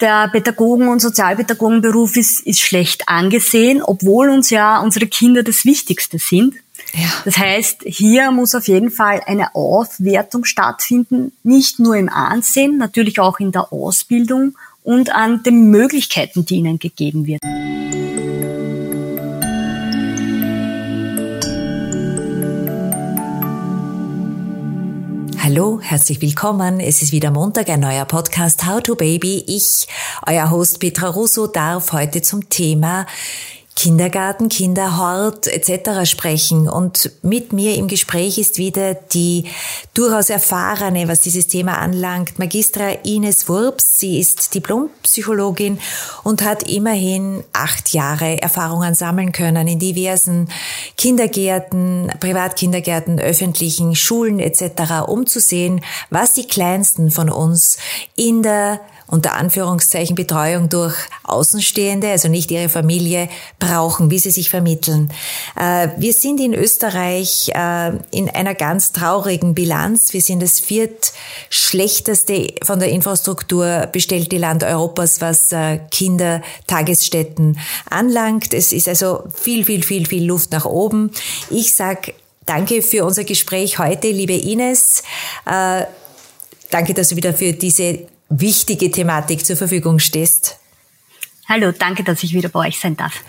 der Pädagogen- und Sozialpädagogenberuf ist, ist schlecht angesehen, obwohl uns ja unsere Kinder das Wichtigste sind. Ja. Das heißt, hier muss auf jeden Fall eine Aufwertung stattfinden, nicht nur im Ansehen, natürlich auch in der Ausbildung und an den Möglichkeiten, die ihnen gegeben werden. Hallo, herzlich willkommen. Es ist wieder Montag, ein neuer Podcast How to Baby. Ich, euer Host Petra Russo, darf heute zum Thema Kindergarten, Kinderhort etc. sprechen. Und mit mir im Gespräch ist wieder die durchaus erfahrene, was dieses Thema anlangt, Magistra Ines Wurps. Sie ist Diplompsychologin und hat immerhin acht Jahre Erfahrungen sammeln können in diversen Kindergärten, Privatkindergärten, öffentlichen Schulen etc., um zu sehen, was die Kleinsten von uns in der unter Anführungszeichen Betreuung durch Außenstehende, also nicht ihre Familie, brauchen, wie sie sich vermitteln. Äh, wir sind in Österreich äh, in einer ganz traurigen Bilanz. Wir sind das viertschlechteste von der Infrastruktur bestellte Land Europas, was äh, Kindertagesstätten anlangt. Es ist also viel, viel, viel, viel Luft nach oben. Ich sag Danke für unser Gespräch heute, liebe Ines. Danke, dass du wieder für diese wichtige Thematik zur Verfügung stehst. Hallo, danke, dass ich wieder bei euch sein darf.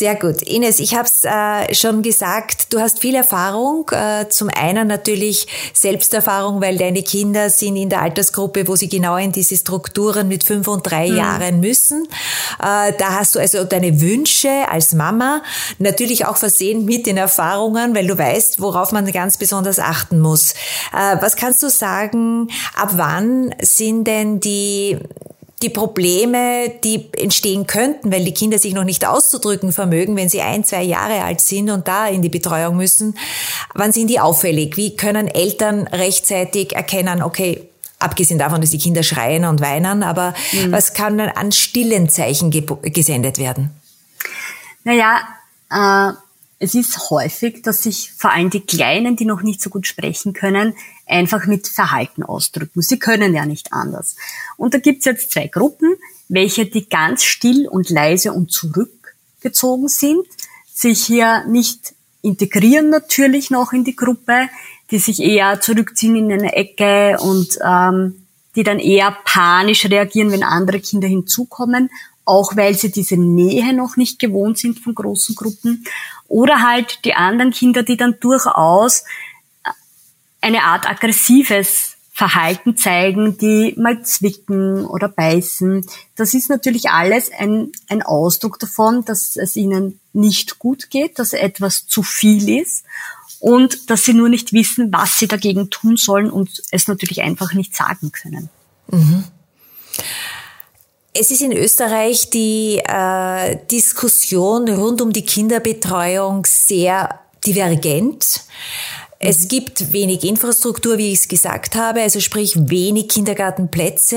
Sehr gut. Ines, ich habe es äh, schon gesagt, du hast viel Erfahrung. Äh, zum einen natürlich Selbsterfahrung, weil deine Kinder sind in der Altersgruppe, wo sie genau in diese Strukturen mit fünf und drei mhm. Jahren müssen. Äh, da hast du also deine Wünsche als Mama, natürlich auch versehen mit den Erfahrungen, weil du weißt, worauf man ganz besonders achten muss. Äh, was kannst du sagen, ab wann sind denn die die Probleme, die entstehen könnten, weil die Kinder sich noch nicht auszudrücken vermögen, wenn sie ein, zwei Jahre alt sind und da in die Betreuung müssen, wann sind die auffällig? Wie können Eltern rechtzeitig erkennen, okay, abgesehen davon, dass die Kinder schreien und weinen, aber mhm. was kann an stillen Zeichen gesendet werden? Naja, äh es ist häufig, dass sich vor allem die Kleinen, die noch nicht so gut sprechen können, einfach mit Verhalten ausdrücken. Sie können ja nicht anders. Und da gibt's jetzt zwei Gruppen, welche die ganz still und leise und zurückgezogen sind, sich hier nicht integrieren natürlich noch in die Gruppe, die sich eher zurückziehen in eine Ecke und ähm, die dann eher panisch reagieren, wenn andere Kinder hinzukommen auch weil sie diese Nähe noch nicht gewohnt sind von großen Gruppen. Oder halt die anderen Kinder, die dann durchaus eine Art aggressives Verhalten zeigen, die mal zwicken oder beißen. Das ist natürlich alles ein, ein Ausdruck davon, dass es ihnen nicht gut geht, dass etwas zu viel ist und dass sie nur nicht wissen, was sie dagegen tun sollen und es natürlich einfach nicht sagen können. Mhm. Es ist in Österreich die äh, Diskussion rund um die Kinderbetreuung sehr divergent. Es mhm. gibt wenig Infrastruktur, wie ich es gesagt habe, also sprich wenig Kindergartenplätze.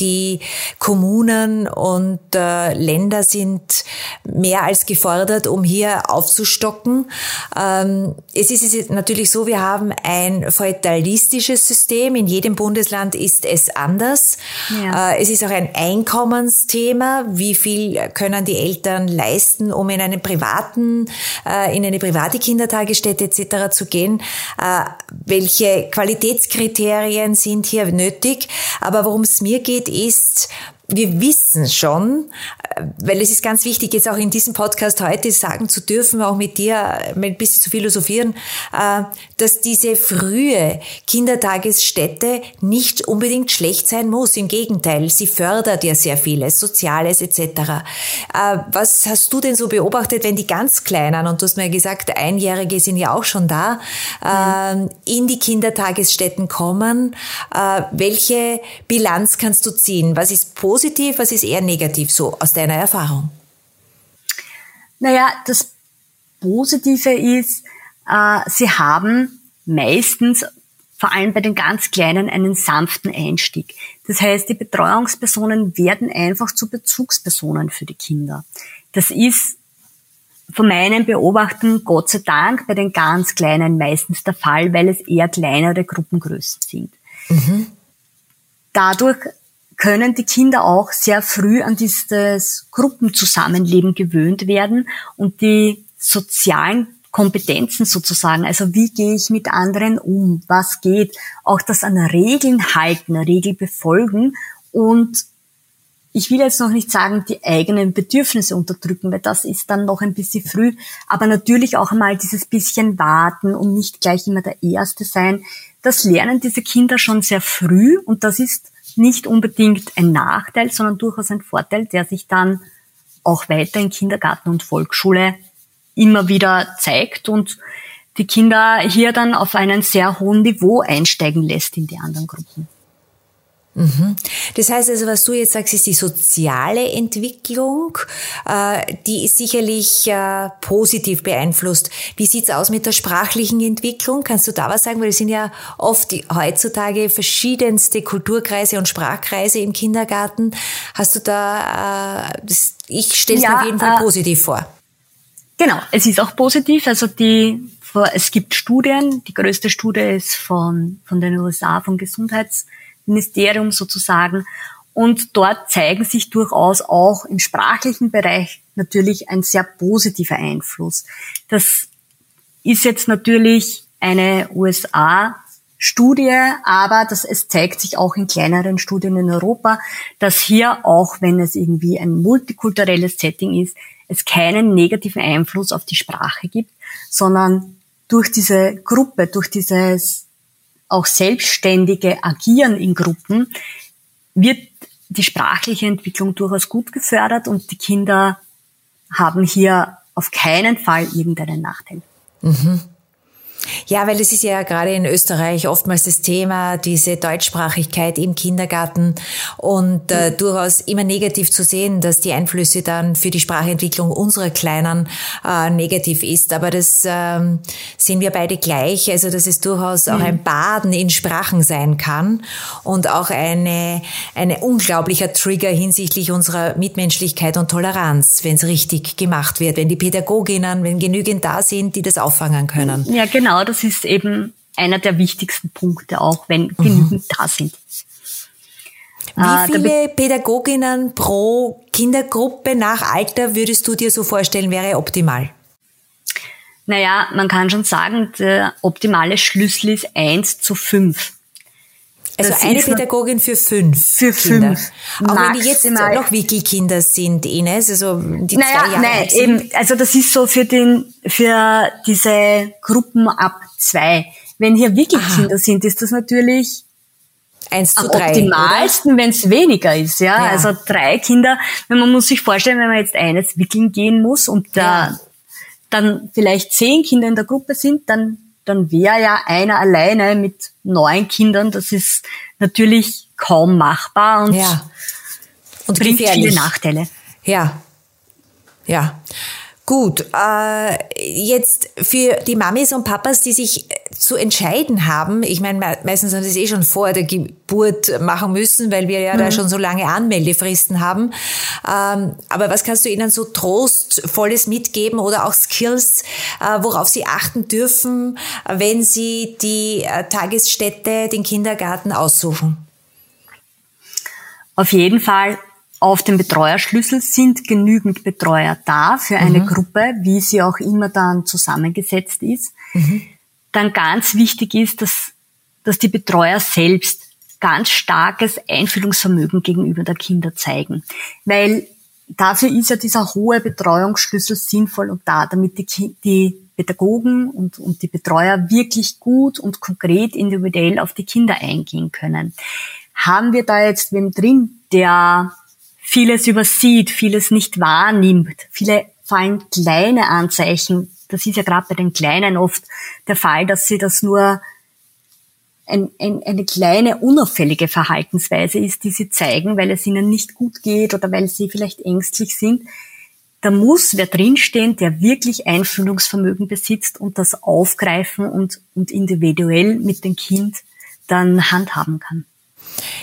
Die Kommunen und äh, Länder sind mehr als gefordert, um hier aufzustocken. Ähm, es ist natürlich so, wir haben ein feudalistisches System. In jedem Bundesland ist es anders. Ja. Äh, es ist auch ein Einkommensthema. Wie viel können die Eltern leisten, um in einen privaten, äh, in eine private Kindertagesstätte etc. zu gehen? Äh, welche Qualitätskriterien sind hier nötig? Aber worum es mir geht, ist, wir wissen schon, äh, weil es ist ganz wichtig, jetzt auch in diesem Podcast heute sagen zu dürfen, auch mit dir ein bisschen zu philosophieren, äh, dass diese frühe Kindertagesstätte nicht unbedingt schlecht sein muss. Im Gegenteil, sie fördert ja sehr vieles, Soziales etc. Äh, was hast du denn so beobachtet, wenn die ganz Kleinen, und du hast mir gesagt, Einjährige sind ja auch schon da, mhm. in die Kindertagesstätten kommen? Welche Bilanz kannst du ziehen? Was ist positiv? Positiv, was ist eher negativ so aus deiner Erfahrung? Naja, das Positive ist, äh, sie haben meistens, vor allem bei den ganz Kleinen, einen sanften Einstieg. Das heißt, die Betreuungspersonen werden einfach zu Bezugspersonen für die Kinder. Das ist von meinen Beobachten Gott sei Dank bei den ganz Kleinen meistens der Fall, weil es eher kleinere Gruppengrößen sind. Mhm. Dadurch können die Kinder auch sehr früh an dieses Gruppenzusammenleben gewöhnt werden und die sozialen Kompetenzen sozusagen. Also wie gehe ich mit anderen um? Was geht? Auch das an Regeln halten, Regel befolgen und ich will jetzt noch nicht sagen, die eigenen Bedürfnisse unterdrücken, weil das ist dann noch ein bisschen früh, aber natürlich auch einmal dieses bisschen warten und nicht gleich immer der Erste sein. Das lernen diese Kinder schon sehr früh und das ist nicht unbedingt ein Nachteil, sondern durchaus ein Vorteil, der sich dann auch weiter in Kindergarten und Volksschule immer wieder zeigt und die Kinder hier dann auf einen sehr hohen Niveau einsteigen lässt in die anderen Gruppen. Mhm. Das heißt also, was du jetzt sagst, ist die soziale Entwicklung, äh, die ist sicherlich äh, positiv beeinflusst. Wie sieht's aus mit der sprachlichen Entwicklung? Kannst du da was sagen? Weil es sind ja oft heutzutage verschiedenste Kulturkreise und Sprachkreise im Kindergarten. Hast du da, äh, ich stelle es ja, mir auf jeden Fall äh, positiv vor. Genau, es ist auch positiv. Also die, es gibt Studien. Die größte Studie ist von, von den USA, von Gesundheits Ministerium sozusagen. Und dort zeigen sich durchaus auch im sprachlichen Bereich natürlich ein sehr positiver Einfluss. Das ist jetzt natürlich eine USA-Studie, aber das, es zeigt sich auch in kleineren Studien in Europa, dass hier auch, wenn es irgendwie ein multikulturelles Setting ist, es keinen negativen Einfluss auf die Sprache gibt, sondern durch diese Gruppe, durch dieses auch selbstständige Agieren in Gruppen, wird die sprachliche Entwicklung durchaus gut gefördert und die Kinder haben hier auf keinen Fall irgendeinen Nachteil. Mhm. Ja, weil es ist ja gerade in Österreich oftmals das Thema, diese Deutschsprachigkeit im Kindergarten. Und äh, durchaus immer negativ zu sehen, dass die Einflüsse dann für die Sprachentwicklung unserer Kleinen äh, negativ ist. Aber das ähm, sehen wir beide gleich, also dass es durchaus auch ein Baden in Sprachen sein kann und auch eine, eine unglaublicher Trigger hinsichtlich unserer Mitmenschlichkeit und Toleranz, wenn es richtig gemacht wird, wenn die Pädagoginnen, wenn genügend da sind, die das auffangen können. Ja, genau genau, das ist eben einer der wichtigsten Punkte, auch wenn mhm. genügend da sind. Wie äh, viele Pädagoginnen pro Kindergruppe nach Alter würdest du dir so vorstellen, wäre optimal? Naja, man kann schon sagen, der optimale Schlüssel ist eins zu fünf. Also das eine Pädagogin für fünf. Für Kinder. fünf. Auch Maximal. wenn die jetzt noch Wickelkinder sind, Ines, also die naja, zwei Jahre nein, eben, also das ist so für den, für diese Gruppen ab zwei. Wenn hier Wickelkinder Aha. sind, ist das natürlich Eins zu am drei, optimalsten, wenn es weniger ist, ja? ja? Also drei Kinder, wenn man muss sich vorstellen, wenn man jetzt eines wickeln gehen muss und da ja. dann vielleicht zehn Kinder in der Gruppe sind, dann dann wäre ja einer alleine mit neun Kindern, das ist natürlich kaum machbar und, ja. und bringt gefährlich. viele Nachteile. Ja, ja. Gut, äh, jetzt für die Mamis und Papas, die sich zu entscheiden haben, ich meine, meistens haben sie es eh schon vor der Geburt machen müssen, weil wir ja mhm. da schon so lange Anmeldefristen haben. Ähm, aber was kannst du ihnen so trostvolles mitgeben oder auch Skills, äh, worauf sie achten dürfen, wenn sie die äh, Tagesstätte, den Kindergarten aussuchen? Auf jeden Fall auf dem Betreuerschlüssel sind genügend Betreuer da für eine mhm. Gruppe, wie sie auch immer dann zusammengesetzt ist. Mhm. Dann ganz wichtig ist, dass, dass die Betreuer selbst ganz starkes Einfühlungsvermögen gegenüber der Kinder zeigen. Weil dafür ist ja dieser hohe Betreuungsschlüssel sinnvoll und da, damit die, die Pädagogen und, und die Betreuer wirklich gut und konkret individuell auf die Kinder eingehen können. Haben wir da jetzt wem drin, der vieles übersieht, vieles nicht wahrnimmt, viele fallen kleine Anzeichen. Das ist ja gerade bei den Kleinen oft der Fall, dass sie das nur ein, ein, eine kleine unauffällige Verhaltensweise ist, die sie zeigen, weil es ihnen nicht gut geht oder weil sie vielleicht ängstlich sind. Da muss wer drinstehen, der wirklich Einfühlungsvermögen besitzt und das aufgreifen und, und individuell mit dem Kind dann handhaben kann.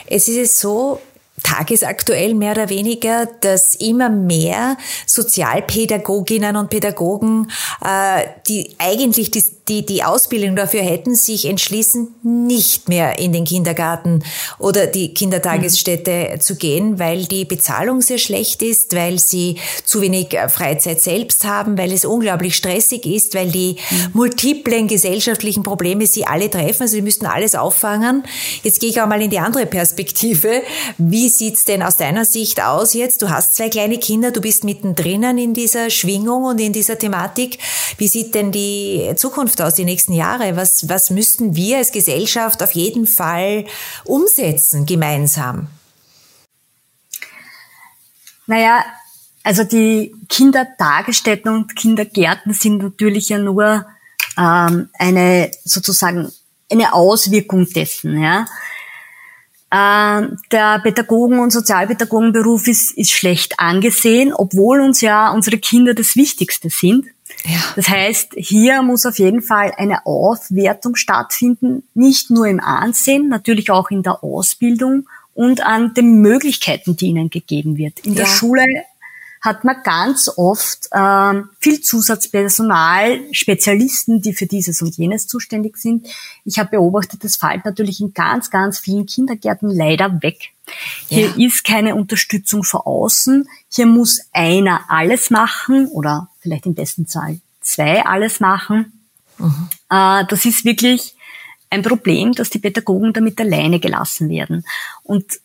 Es ist so, tagesaktuell mehr oder weniger, dass immer mehr Sozialpädagoginnen und Pädagogen, äh, die eigentlich die die die Ausbildung dafür hätten, sich entschließen, nicht mehr in den Kindergarten oder die Kindertagesstätte mhm. zu gehen, weil die Bezahlung sehr schlecht ist, weil sie zu wenig äh, Freizeit selbst haben, weil es unglaublich stressig ist, weil die mhm. multiplen gesellschaftlichen Probleme sie alle treffen. Also sie müssten alles auffangen. Jetzt gehe ich auch mal in die andere Perspektive. Wie sieht's denn aus deiner Sicht aus jetzt? Du hast zwei kleine Kinder, du bist mittendrin in dieser Schwingung und in dieser Thematik. Wie sieht denn die Zukunft aus, die nächsten Jahre? Was, was müssten wir als Gesellschaft auf jeden Fall umsetzen, gemeinsam? Naja, also die Kindertagesstätten und Kindergärten sind natürlich ja nur ähm, eine sozusagen eine Auswirkung dessen. Ja. Ähm, der Pädagogen- und Sozialpädagogenberuf ist, ist schlecht angesehen, obwohl uns ja unsere Kinder das Wichtigste sind. Ja. Das heißt, hier muss auf jeden Fall eine Aufwertung stattfinden, nicht nur im Ansehen, natürlich auch in der Ausbildung und an den Möglichkeiten, die ihnen gegeben wird. In ja. der Schule hat man ganz oft ähm, viel Zusatzpersonal, Spezialisten, die für dieses und jenes zuständig sind. Ich habe beobachtet, das fällt natürlich in ganz, ganz vielen Kindergärten leider weg. Hier ja. ist keine Unterstützung von außen. Hier muss einer alles machen oder vielleicht im besten Fall zwei alles machen. Mhm. Äh, das ist wirklich ein Problem, dass die Pädagogen damit alleine gelassen werden. Und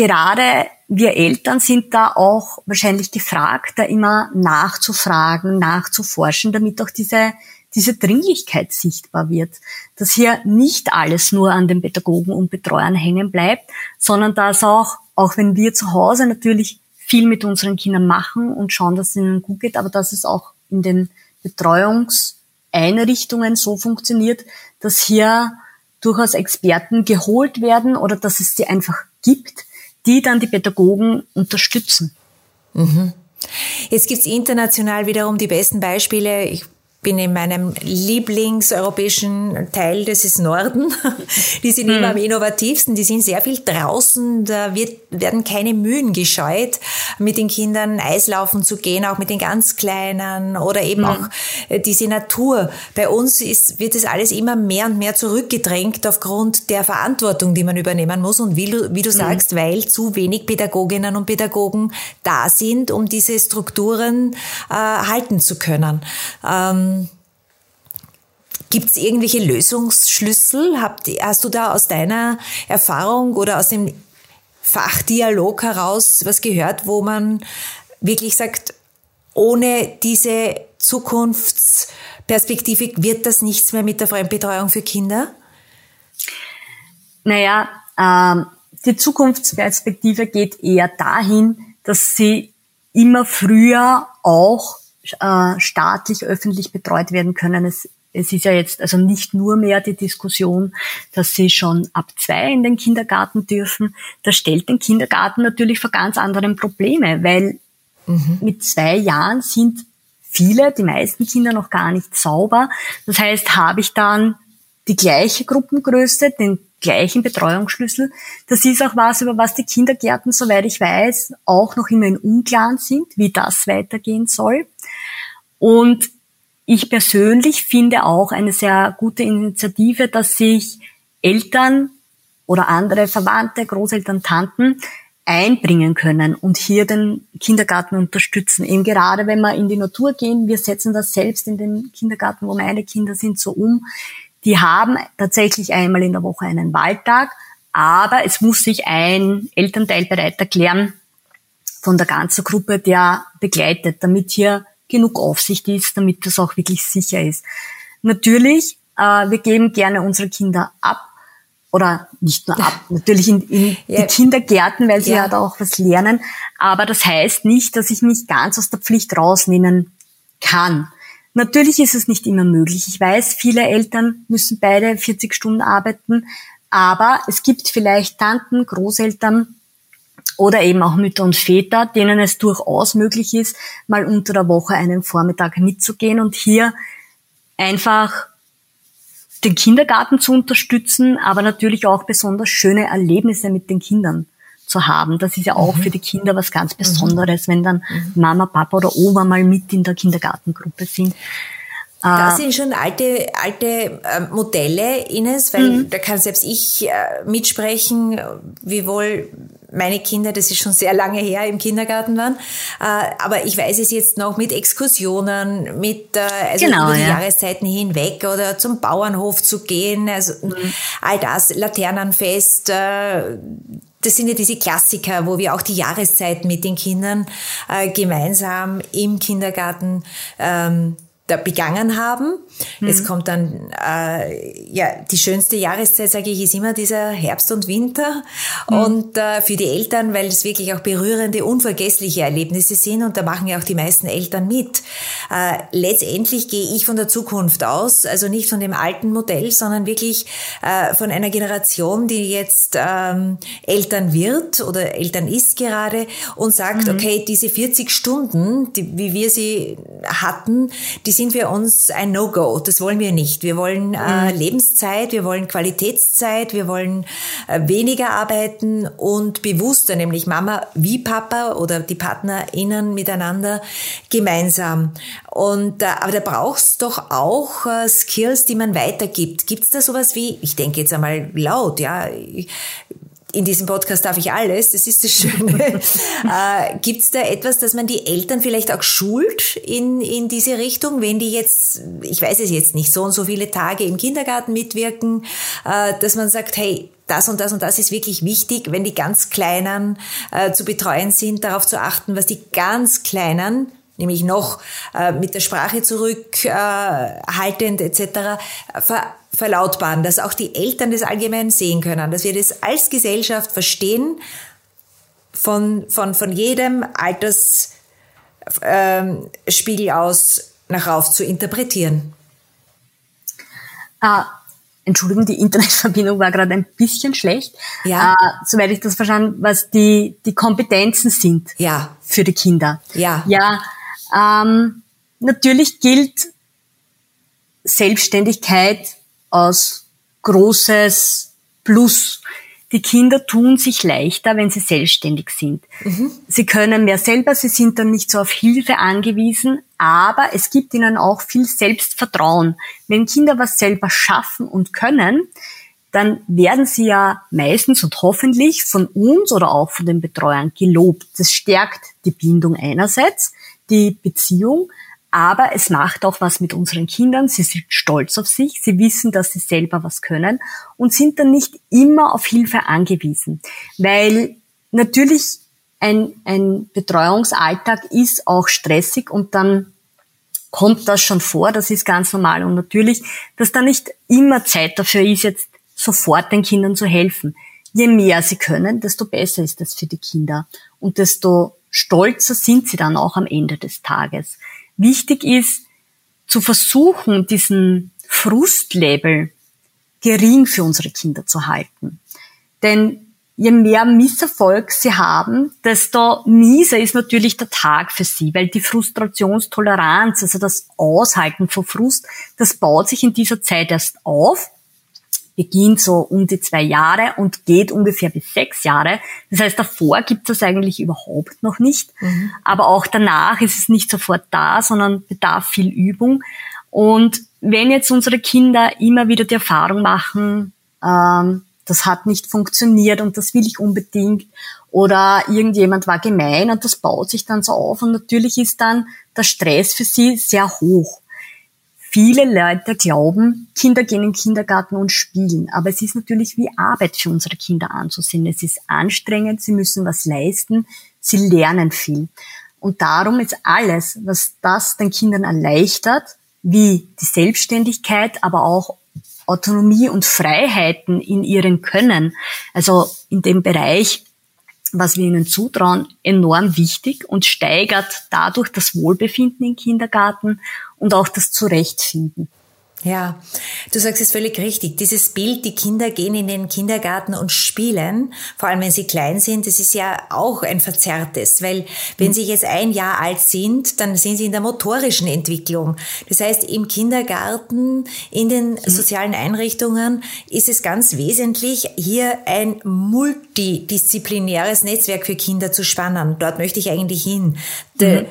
gerade wir Eltern sind da auch wahrscheinlich gefragt, da immer nachzufragen, nachzuforschen, damit auch diese, diese Dringlichkeit sichtbar wird, dass hier nicht alles nur an den Pädagogen und Betreuern hängen bleibt, sondern dass auch, auch wenn wir zu Hause natürlich viel mit unseren Kindern machen und schauen, dass es ihnen gut geht, aber dass es auch in den Betreuungseinrichtungen so funktioniert, dass hier durchaus Experten geholt werden oder dass es sie einfach gibt, die dann die Pädagogen unterstützen. Mhm. Jetzt gibt's international wiederum die besten Beispiele. Ich bin in meinem Lieblingseuropäischen Teil, das ist Norden. Die sind hm. immer am innovativsten, die sind sehr viel draußen, da wird, werden keine Mühen gescheut, mit den Kindern Eislaufen zu gehen, auch mit den ganz Kleinen oder eben hm. auch äh, diese Natur. Bei uns ist, wird es alles immer mehr und mehr zurückgedrängt aufgrund der Verantwortung, die man übernehmen muss und wie du, wie du hm. sagst, weil zu wenig Pädagoginnen und Pädagogen da sind, um diese Strukturen äh, halten zu können. Ähm, Gibt es irgendwelche Lösungsschlüssel? Habt, hast du da aus deiner Erfahrung oder aus dem Fachdialog heraus was gehört, wo man wirklich sagt, ohne diese Zukunftsperspektive wird das nichts mehr mit der Fremdbetreuung für Kinder? Naja, ähm, die Zukunftsperspektive geht eher dahin, dass sie immer früher auch äh, staatlich, öffentlich betreut werden können. Es es ist ja jetzt also nicht nur mehr die Diskussion, dass sie schon ab zwei in den Kindergarten dürfen. Das stellt den Kindergarten natürlich vor ganz anderen Probleme, weil mhm. mit zwei Jahren sind viele, die meisten Kinder noch gar nicht sauber. Das heißt, habe ich dann die gleiche Gruppengröße, den gleichen Betreuungsschlüssel. Das ist auch was, über was die Kindergärten, soweit ich weiß, auch noch immer in Unklaren sind, wie das weitergehen soll. Und ich persönlich finde auch eine sehr gute Initiative, dass sich Eltern oder andere Verwandte, Großeltern, Tanten einbringen können und hier den Kindergarten unterstützen. Eben gerade wenn wir in die Natur gehen, wir setzen das selbst in den Kindergarten, wo meine Kinder sind, so um. Die haben tatsächlich einmal in der Woche einen Waldtag, aber es muss sich ein Elternteil bereit erklären von der ganzen Gruppe, der begleitet, damit hier genug Aufsicht ist, damit das auch wirklich sicher ist. Natürlich, äh, wir geben gerne unsere Kinder ab oder nicht nur ab, natürlich in, in ja. die Kindergärten, weil sie ja. ja da auch was lernen. Aber das heißt nicht, dass ich mich ganz aus der Pflicht rausnehmen kann. Natürlich ist es nicht immer möglich. Ich weiß, viele Eltern müssen beide 40 Stunden arbeiten, aber es gibt vielleicht Tanten, Großeltern, oder eben auch Mütter und Väter, denen es durchaus möglich ist, mal unter der Woche einen Vormittag mitzugehen und hier einfach den Kindergarten zu unterstützen, aber natürlich auch besonders schöne Erlebnisse mit den Kindern zu haben. Das ist ja auch mhm. für die Kinder was ganz Besonderes, mhm. wenn dann mhm. Mama, Papa oder Oma mal mit in der Kindergartengruppe sind. Das sind schon alte, alte äh, Modelle, Ines, weil mhm. da kann selbst ich äh, mitsprechen, wie wohl meine Kinder, das ist schon sehr lange her, im Kindergarten waren. Äh, aber ich weiß es jetzt noch mit Exkursionen, mit äh, also genau, über die ja. Jahreszeiten hinweg oder zum Bauernhof zu gehen, also mhm. all das, Laternenfest, äh, das sind ja diese Klassiker, wo wir auch die Jahreszeit mit den Kindern äh, gemeinsam im Kindergarten ähm, da begangen haben. Mhm. Jetzt kommt dann, äh, ja, die schönste Jahreszeit, sage ich, ist immer dieser Herbst und Winter. Mhm. Und äh, für die Eltern, weil es wirklich auch berührende, unvergessliche Erlebnisse sind und da machen ja auch die meisten Eltern mit. Äh, letztendlich gehe ich von der Zukunft aus, also nicht von dem alten Modell, sondern wirklich äh, von einer Generation, die jetzt ähm, Eltern wird oder Eltern ist gerade und sagt, mhm. okay, diese 40 Stunden, die, wie wir sie hatten, die sind für uns ein No-Go. Das wollen wir nicht. Wir wollen äh, mhm. Lebenszeit, wir wollen Qualitätszeit, wir wollen äh, weniger arbeiten und bewusster, nämlich Mama wie Papa oder die PartnerInnen miteinander gemeinsam. Und äh, aber da brauchst doch auch äh, Skills, die man weitergibt. Gibt es da sowas wie, ich denke jetzt einmal laut, ja, in diesem Podcast darf ich alles, das ist das Schöne. äh, Gibt es da etwas, dass man die Eltern vielleicht auch schult in, in diese Richtung, wenn die jetzt, ich weiß es jetzt nicht, so und so viele Tage im Kindergarten mitwirken, äh, dass man sagt, hey, das und das und das ist wirklich wichtig, wenn die ganz Kleinen äh, zu betreuen sind, darauf zu achten, was die ganz Kleinen nämlich noch äh, mit der Sprache zurückhaltend äh, etc. Ver verlautbaren, dass auch die Eltern das allgemein sehen können, dass wir das als Gesellschaft verstehen, von, von, von jedem Altersspiegel ähm, aus nach rauf zu interpretieren. Ah, Entschuldigung, die Internetverbindung war gerade ein bisschen schlecht. Ja. Äh, soweit ich das verstanden, was die, die Kompetenzen sind ja. für die Kinder. Ja. Ja. Ähm, natürlich gilt Selbstständigkeit als großes Plus. Die Kinder tun sich leichter, wenn sie selbstständig sind. Mhm. Sie können mehr selber, sie sind dann nicht so auf Hilfe angewiesen, aber es gibt ihnen auch viel Selbstvertrauen. Wenn Kinder was selber schaffen und können, dann werden sie ja meistens und hoffentlich von uns oder auch von den Betreuern gelobt. Das stärkt die Bindung einerseits, die Beziehung, aber es macht auch was mit unseren Kindern. Sie sind stolz auf sich, sie wissen, dass sie selber was können und sind dann nicht immer auf Hilfe angewiesen. Weil natürlich ein, ein Betreuungsalltag ist auch stressig und dann kommt das schon vor, das ist ganz normal. Und natürlich, dass da nicht immer Zeit dafür ist, jetzt sofort den Kindern zu helfen. Je mehr sie können, desto besser ist das für die Kinder und desto stolzer sind sie dann auch am Ende des Tages wichtig ist, zu versuchen, diesen Frustlevel gering für unsere Kinder zu halten. Denn je mehr Misserfolg sie haben, desto mieser ist natürlich der Tag für sie, weil die Frustrationstoleranz, also das Aushalten von Frust, das baut sich in dieser Zeit erst auf beginnt so um die zwei Jahre und geht ungefähr bis sechs Jahre. Das heißt, davor gibt es das eigentlich überhaupt noch nicht. Mhm. Aber auch danach ist es nicht sofort da, sondern bedarf viel Übung. Und wenn jetzt unsere Kinder immer wieder die Erfahrung machen, ähm, das hat nicht funktioniert und das will ich unbedingt oder irgendjemand war gemein und das baut sich dann so auf und natürlich ist dann der Stress für sie sehr hoch. Viele Leute glauben, Kinder gehen in den Kindergarten und spielen, aber es ist natürlich wie Arbeit für unsere Kinder anzusehen. Es ist anstrengend, sie müssen was leisten, sie lernen viel. Und darum ist alles, was das den Kindern erleichtert, wie die Selbstständigkeit, aber auch Autonomie und Freiheiten in ihren Können, also in dem Bereich, was wir ihnen zutrauen, enorm wichtig und steigert dadurch das Wohlbefinden im Kindergarten und auch das Zurechtfinden. Ja, du sagst es völlig richtig. Dieses Bild, die Kinder gehen in den Kindergarten und spielen, vor allem wenn sie klein sind, das ist ja auch ein verzerrtes, weil wenn mhm. sie jetzt ein Jahr alt sind, dann sind sie in der motorischen Entwicklung. Das heißt, im Kindergarten, in den mhm. sozialen Einrichtungen ist es ganz wesentlich, hier ein multidisziplinäres Netzwerk für Kinder zu spannen. Dort möchte ich eigentlich hin. Mhm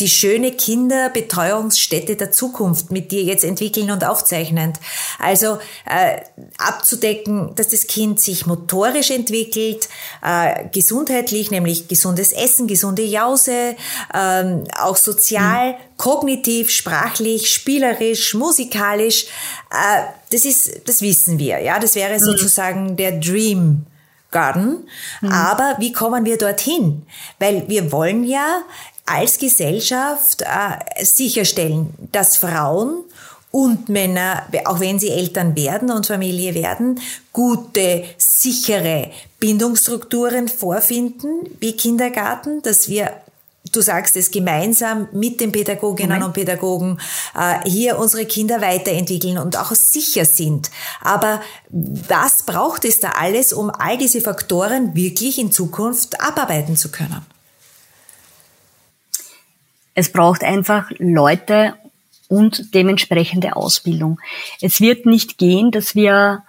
die schöne Kinderbetreuungsstätte der Zukunft mit dir jetzt entwickeln und aufzeichnen. Also äh, abzudecken, dass das Kind sich motorisch entwickelt, äh, gesundheitlich, nämlich gesundes Essen, gesunde Jause, ähm, auch sozial, mhm. kognitiv, sprachlich, spielerisch, musikalisch. Äh, das ist, das wissen wir. Ja, das wäre mhm. sozusagen der Dream. Garden. Mhm. Aber wie kommen wir dorthin? Weil wir wollen ja als Gesellschaft äh, sicherstellen, dass Frauen und Männer, auch wenn sie Eltern werden und Familie werden, gute, sichere Bindungsstrukturen vorfinden wie Kindergarten, dass wir du sagst es gemeinsam mit den Pädagoginnen mhm. und Pädagogen äh, hier unsere Kinder weiterentwickeln und auch sicher sind. Aber was braucht es da alles, um all diese Faktoren wirklich in Zukunft abarbeiten zu können? Es braucht einfach Leute und dementsprechende Ausbildung. Es wird nicht gehen, dass wir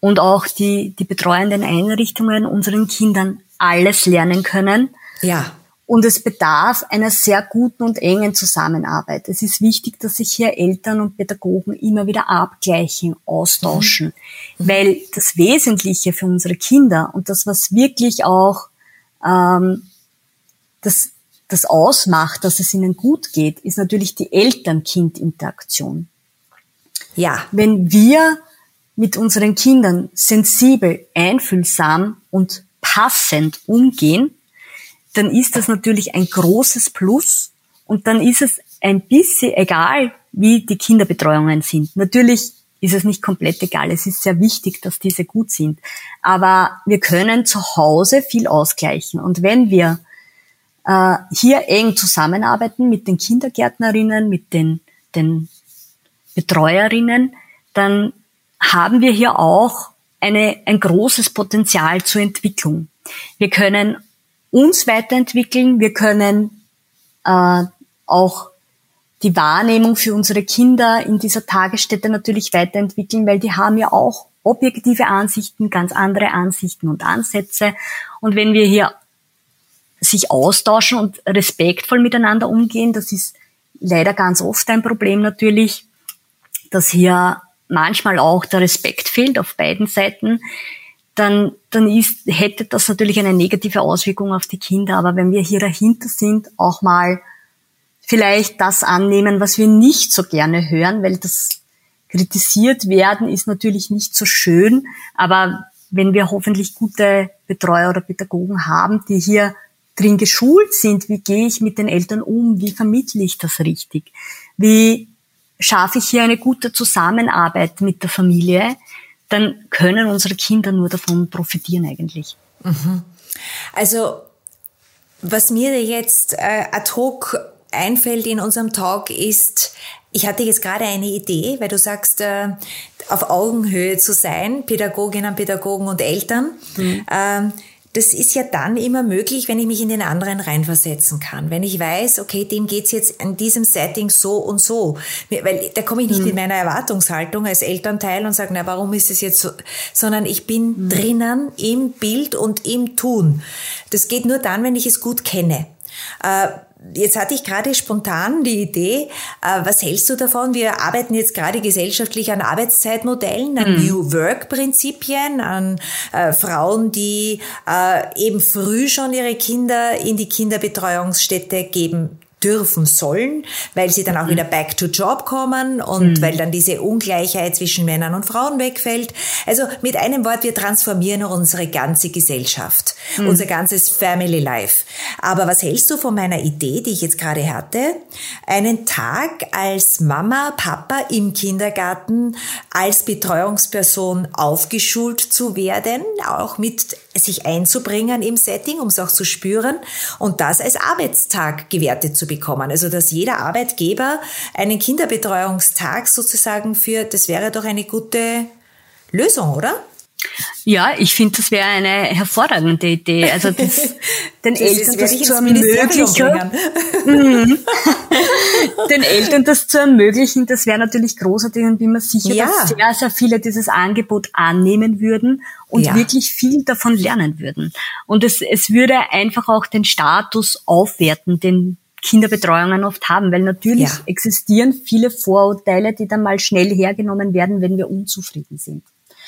und auch die, die betreuenden Einrichtungen unseren Kindern alles lernen können. Ja. Und es bedarf einer sehr guten und engen Zusammenarbeit. Es ist wichtig, dass sich hier Eltern und Pädagogen immer wieder abgleichen, austauschen, mhm. weil das Wesentliche für unsere Kinder und das, was wirklich auch ähm, das, das ausmacht, dass es ihnen gut geht, ist natürlich die Eltern-Kind-Interaktion. Ja. Wenn wir mit unseren Kindern sensibel, einfühlsam und passend umgehen, dann ist das natürlich ein großes Plus und dann ist es ein bisschen egal, wie die Kinderbetreuungen sind. Natürlich ist es nicht komplett egal. Es ist sehr wichtig, dass diese gut sind. Aber wir können zu Hause viel ausgleichen. Und wenn wir äh, hier eng zusammenarbeiten mit den Kindergärtnerinnen, mit den, den Betreuerinnen, dann haben wir hier auch eine, ein großes Potenzial zur Entwicklung. Wir können uns weiterentwickeln, wir können äh, auch die Wahrnehmung für unsere Kinder in dieser Tagesstätte natürlich weiterentwickeln, weil die haben ja auch objektive Ansichten, ganz andere Ansichten und Ansätze. Und wenn wir hier sich austauschen und respektvoll miteinander umgehen. Das ist leider ganz oft ein Problem natürlich, dass hier manchmal auch der Respekt fehlt auf beiden Seiten. Dann, dann ist, hätte das natürlich eine negative Auswirkung auf die Kinder. Aber wenn wir hier dahinter sind, auch mal vielleicht das annehmen, was wir nicht so gerne hören, weil das kritisiert werden ist natürlich nicht so schön. Aber wenn wir hoffentlich gute Betreuer oder Pädagogen haben, die hier drin geschult sind, wie gehe ich mit den Eltern um, wie vermittle ich das richtig, wie schaffe ich hier eine gute Zusammenarbeit mit der Familie, dann können unsere Kinder nur davon profitieren eigentlich. Mhm. Also was mir jetzt äh, ad hoc einfällt in unserem Talk ist, ich hatte jetzt gerade eine Idee, weil du sagst, äh, auf Augenhöhe zu sein, Pädagoginnen, Pädagogen und Eltern. Mhm. Ähm, das ist ja dann immer möglich, wenn ich mich in den anderen reinversetzen kann. Wenn ich weiß, okay, dem geht's jetzt in diesem Setting so und so. Weil da komme ich nicht mhm. mit meiner Erwartungshaltung als Elternteil und sage, na, warum ist es jetzt so? Sondern ich bin mhm. drinnen im Bild und im Tun. Das geht nur dann, wenn ich es gut kenne. Äh, Jetzt hatte ich gerade spontan die Idee, äh, was hältst du davon? Wir arbeiten jetzt gerade gesellschaftlich an Arbeitszeitmodellen, an mhm. New Work-Prinzipien, an äh, Frauen, die äh, eben früh schon ihre Kinder in die Kinderbetreuungsstätte geben dürfen sollen, weil sie dann auch mhm. wieder back to job kommen und mhm. weil dann diese Ungleichheit zwischen Männern und Frauen wegfällt. Also mit einem Wort, wir transformieren unsere ganze Gesellschaft, mhm. unser ganzes Family Life. Aber was hältst du von meiner Idee, die ich jetzt gerade hatte? Einen Tag als Mama, Papa im Kindergarten als Betreuungsperson aufgeschult zu werden, auch mit sich einzubringen im Setting, um es auch zu spüren und das als Arbeitstag gewertet zu bekommen. Also dass jeder Arbeitgeber einen Kinderbetreuungstag sozusagen für, das wäre doch eine gute Lösung, oder? Ja, ich finde, das wäre eine hervorragende Idee. Also das, den das Eltern das zu ermöglichen. Mhm. den Eltern das zu ermöglichen, das wäre natürlich großartig und bin mir sicher, ja. dass sehr, sehr viele dieses Angebot annehmen würden und ja. wirklich viel davon lernen würden. Und es, es würde einfach auch den Status aufwerten, den Kinderbetreuungen oft haben, weil natürlich ja. existieren viele Vorurteile, die dann mal schnell hergenommen werden, wenn wir unzufrieden sind.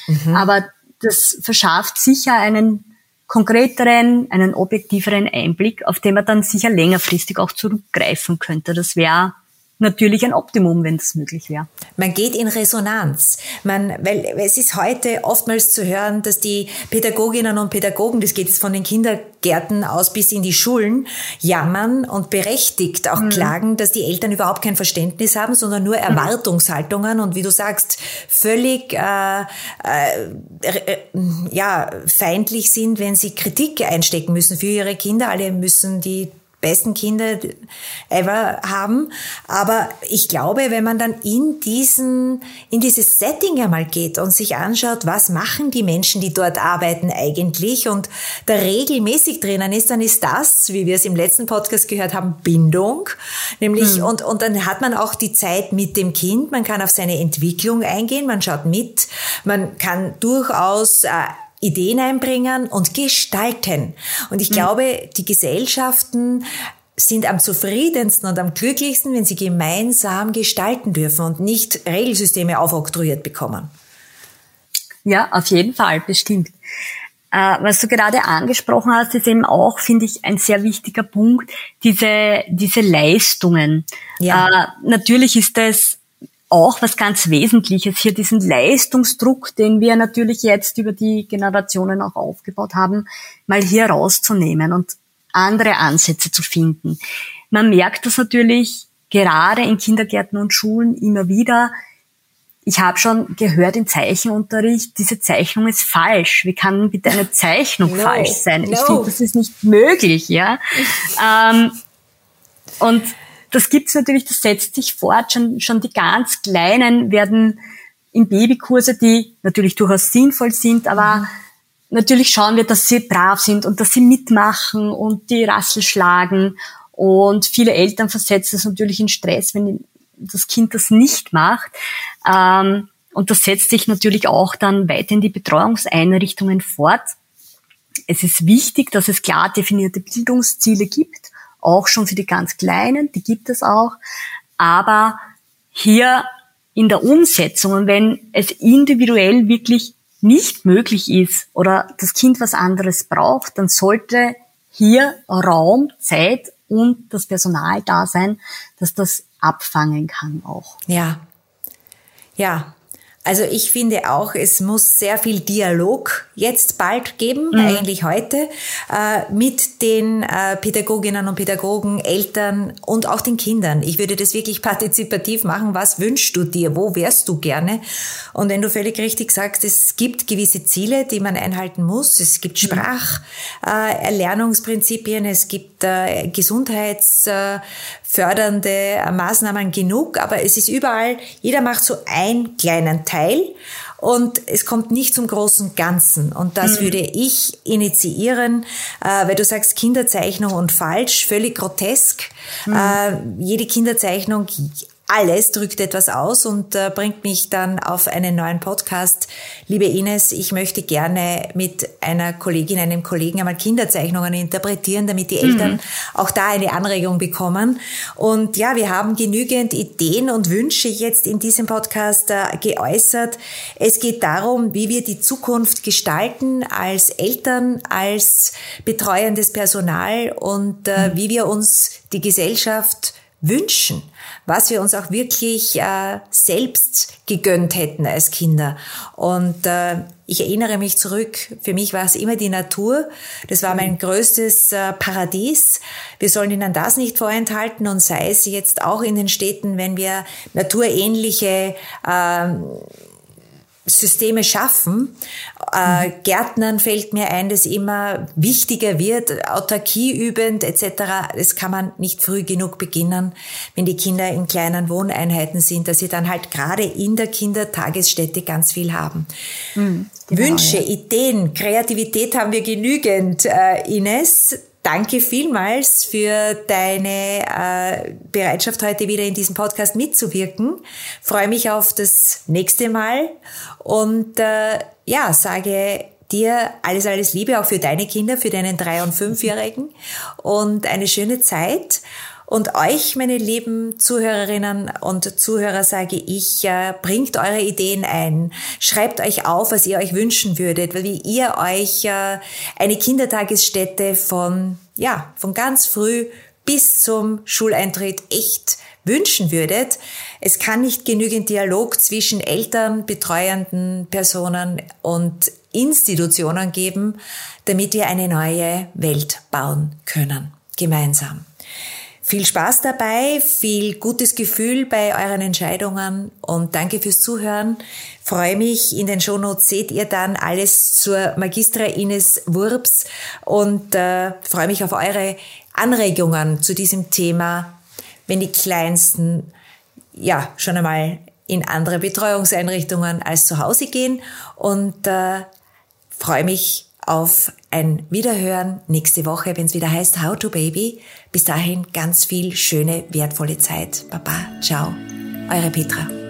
Mhm. Aber das verschafft sicher einen konkreteren, einen objektiveren Einblick, auf den man dann sicher längerfristig auch zurückgreifen könnte. Das wäre natürlich ein Optimum, wenn das möglich wäre. Man geht in Resonanz. Man, weil es ist heute oftmals zu hören, dass die Pädagoginnen und Pädagogen, das geht jetzt von den Kindergärten aus bis in die Schulen, jammern und berechtigt auch mhm. klagen, dass die Eltern überhaupt kein Verständnis haben, sondern nur mhm. Erwartungshaltungen und wie du sagst, völlig äh, äh, ja, feindlich sind, wenn sie Kritik einstecken müssen für ihre Kinder. Alle müssen die besten Kinder ever haben. Aber ich glaube, wenn man dann in diesen, in dieses Setting einmal geht und sich anschaut, was machen die Menschen, die dort arbeiten eigentlich und da regelmäßig drinnen ist, dann ist das, wie wir es im letzten Podcast gehört haben, Bindung. Nämlich, mhm. und, und dann hat man auch die Zeit mit dem Kind. Man kann auf seine Entwicklung eingehen. Man schaut mit. Man kann durchaus äh, Ideen einbringen und gestalten. Und ich mhm. glaube, die Gesellschaften sind am zufriedensten und am glücklichsten, wenn sie gemeinsam gestalten dürfen und nicht Regelsysteme aufoktroyiert bekommen. Ja, auf jeden Fall, bestimmt. Äh, was du gerade angesprochen hast, ist eben auch, finde ich, ein sehr wichtiger Punkt, diese, diese Leistungen. Ja. Äh, natürlich ist es auch was ganz Wesentliches, hier diesen Leistungsdruck, den wir natürlich jetzt über die Generationen auch aufgebaut haben, mal hier rauszunehmen und andere Ansätze zu finden. Man merkt das natürlich gerade in Kindergärten und Schulen immer wieder. Ich habe schon gehört im Zeichenunterricht, diese Zeichnung ist falsch. Wie kann bitte eine Zeichnung no, falsch sein? No. Ich finde, das ist nicht möglich, ja. ähm, und das gibt's natürlich, das setzt sich fort. Schon, schon die ganz Kleinen werden in Babykurse, die natürlich durchaus sinnvoll sind, aber mhm. natürlich schauen wir, dass sie brav sind und dass sie mitmachen und die Rassel schlagen. Und viele Eltern versetzen es natürlich in Stress, wenn das Kind das nicht macht. Ähm, und das setzt sich natürlich auch dann weiter in die Betreuungseinrichtungen fort. Es ist wichtig, dass es klar definierte Bildungsziele gibt auch schon für die ganz Kleinen, die gibt es auch. Aber hier in der Umsetzung, und wenn es individuell wirklich nicht möglich ist oder das Kind was anderes braucht, dann sollte hier Raum, Zeit und das Personal da sein, dass das abfangen kann auch. Ja. Ja, also ich finde auch, es muss sehr viel Dialog jetzt bald geben, mhm. eigentlich heute, äh, mit den äh, Pädagoginnen und Pädagogen, Eltern und auch den Kindern. Ich würde das wirklich partizipativ machen. Was wünschst du dir? Wo wärst du gerne? Und wenn du völlig richtig sagst, es gibt gewisse Ziele, die man einhalten muss. Es gibt mhm. Spracherlernungsprinzipien, es gibt äh, gesundheitsfördernde Maßnahmen genug, aber es ist überall, jeder macht so einen kleinen Teil Teil und es kommt nicht zum großen Ganzen. Und das mhm. würde ich initiieren, äh, weil du sagst Kinderzeichnung und falsch, völlig grotesk. Mhm. Äh, jede Kinderzeichnung alles drückt etwas aus und äh, bringt mich dann auf einen neuen Podcast. Liebe Ines, ich möchte gerne mit einer Kollegin, einem Kollegen einmal Kinderzeichnungen interpretieren, damit die Eltern mhm. auch da eine Anregung bekommen. Und ja, wir haben genügend Ideen und Wünsche jetzt in diesem Podcast äh, geäußert. Es geht darum, wie wir die Zukunft gestalten als Eltern, als betreuendes Personal und äh, mhm. wie wir uns die Gesellschaft wünschen was wir uns auch wirklich äh, selbst gegönnt hätten als Kinder. Und äh, ich erinnere mich zurück, für mich war es immer die Natur. Das war mein größtes äh, Paradies. Wir sollen ihnen das nicht vorenthalten und sei es jetzt auch in den Städten, wenn wir naturähnliche äh, Systeme schaffen. Äh, Gärtnern fällt mir ein, das immer wichtiger wird, Autarkie übend etc. Das kann man nicht früh genug beginnen, wenn die Kinder in kleinen Wohneinheiten sind, dass sie dann halt gerade in der Kindertagesstätte ganz viel haben. Mhm, genau, Wünsche, ja. Ideen, Kreativität haben wir genügend, äh, Ines. Danke vielmals für deine äh, Bereitschaft, heute wieder in diesem Podcast mitzuwirken. Freue mich auf das nächste Mal und äh, ja, sage dir alles, alles Liebe auch für deine Kinder, für deinen drei- und fünfjährigen und eine schöne Zeit. Und euch, meine lieben Zuhörerinnen und Zuhörer, sage ich, äh, bringt eure Ideen ein. Schreibt euch auf, was ihr euch wünschen würdet, wie ihr euch äh, eine Kindertagesstätte von, ja, von ganz früh bis zum Schuleintritt echt wünschen würdet. Es kann nicht genügend Dialog zwischen Eltern, betreuenden Personen und Institutionen geben, damit wir eine neue Welt bauen können, gemeinsam. Viel Spaß dabei, viel gutes Gefühl bei euren Entscheidungen und danke fürs Zuhören. Freue mich, in den Shownotes seht ihr dann alles zur Magistra Ines Wurps und äh, freue mich auf eure Anregungen zu diesem Thema, wenn die Kleinsten ja schon einmal in andere Betreuungseinrichtungen als zu Hause gehen und äh, freue mich auf ein Wiederhören nächste Woche, wenn es wieder heißt How to Baby. Bis dahin ganz viel schöne, wertvolle Zeit. Baba, ciao. Eure Petra.